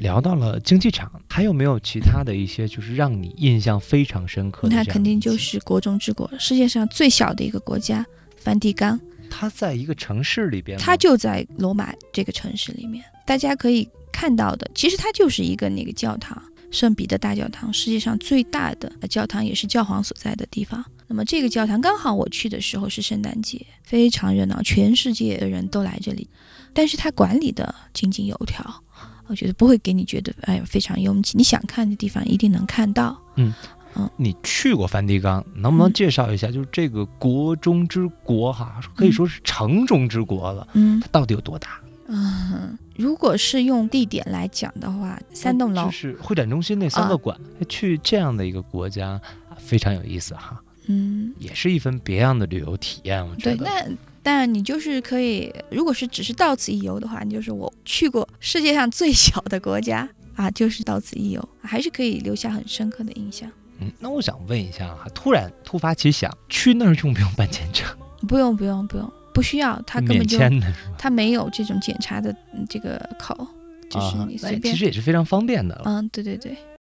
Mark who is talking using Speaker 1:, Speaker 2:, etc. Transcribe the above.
Speaker 1: 聊到了竞技场，还有没有其他的一些就是让你印象非常深刻的？
Speaker 2: 那肯定就是国中之国，世界上最小的一个国家梵蒂冈。
Speaker 1: 它在一个城市里边，
Speaker 2: 它就在罗马这个城市里面。大家可以看到的，其实它就是一个那个教堂，圣彼得大教堂，世界上最大的教堂，也是教皇所在的地方。那么这个教堂刚好我去的时候是圣诞节，非常热闹，全世界的人都来这里。但是它管理的井井有条，我觉得不会给你觉得哎非常拥挤。你想看的地方一定能看到。
Speaker 1: 嗯。
Speaker 2: 嗯，
Speaker 1: 你去过梵蒂冈，能不能介绍一下？就是这个国中之国哈，可以说是城中之国了。
Speaker 2: 嗯，
Speaker 1: 它到底有多大？
Speaker 2: 嗯，如果是用地点来讲的话，三栋楼
Speaker 1: 就是会展中心那三个馆。去这样的一个国家非常有意思哈。
Speaker 2: 嗯，
Speaker 1: 也是一份别样的旅游体验。我觉
Speaker 2: 得。对，那但你就是可以，如果是只是到此一游的话，你就是我去过世界上最小的国家啊，就是到此一游，还是可以留下很深刻的印象。
Speaker 1: 嗯，那我想问一下哈，突然突发奇想，去那儿用不用办签证？
Speaker 2: 不用，不用，不用，不需要，他根本就他没有这种检查的这个口，就是你随便，
Speaker 1: 其实也是非常方便的。
Speaker 2: 嗯，对对对。